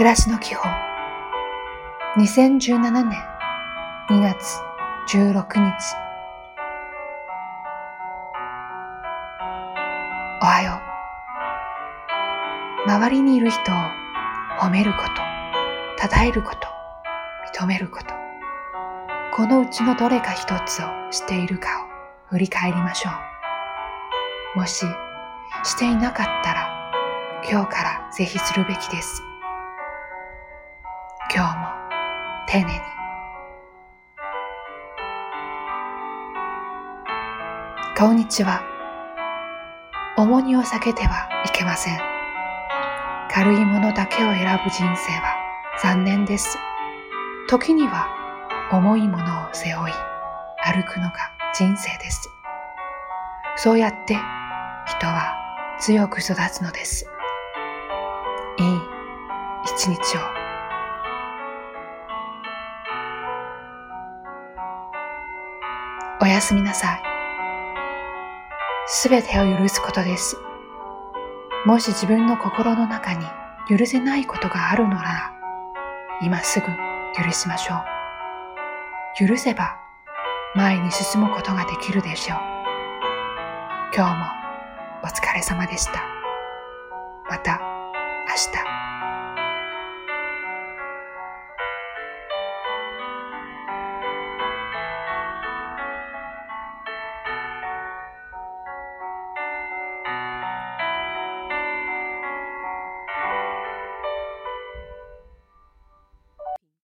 暮らしの基本。2017年2月16日。おはよう。周りにいる人を褒めること称えること認めること。このうちのどれか一つをしているかを振り返りましょう。もししていなかったら今日からぜひするべきです。丁寧に。こんにちは。重荷を避けてはいけません。軽いものだけを選ぶ人生は残念です。時には重いものを背負い歩くのが人生です。そうやって人は強く育つのです。いい一日を。おやすみなさい。すべてを許すことです。もし自分の心の中に許せないことがあるのなら、今すぐ許しましょう。許せば前に進むことができるでしょう。今日もお疲れ様でした。また。した。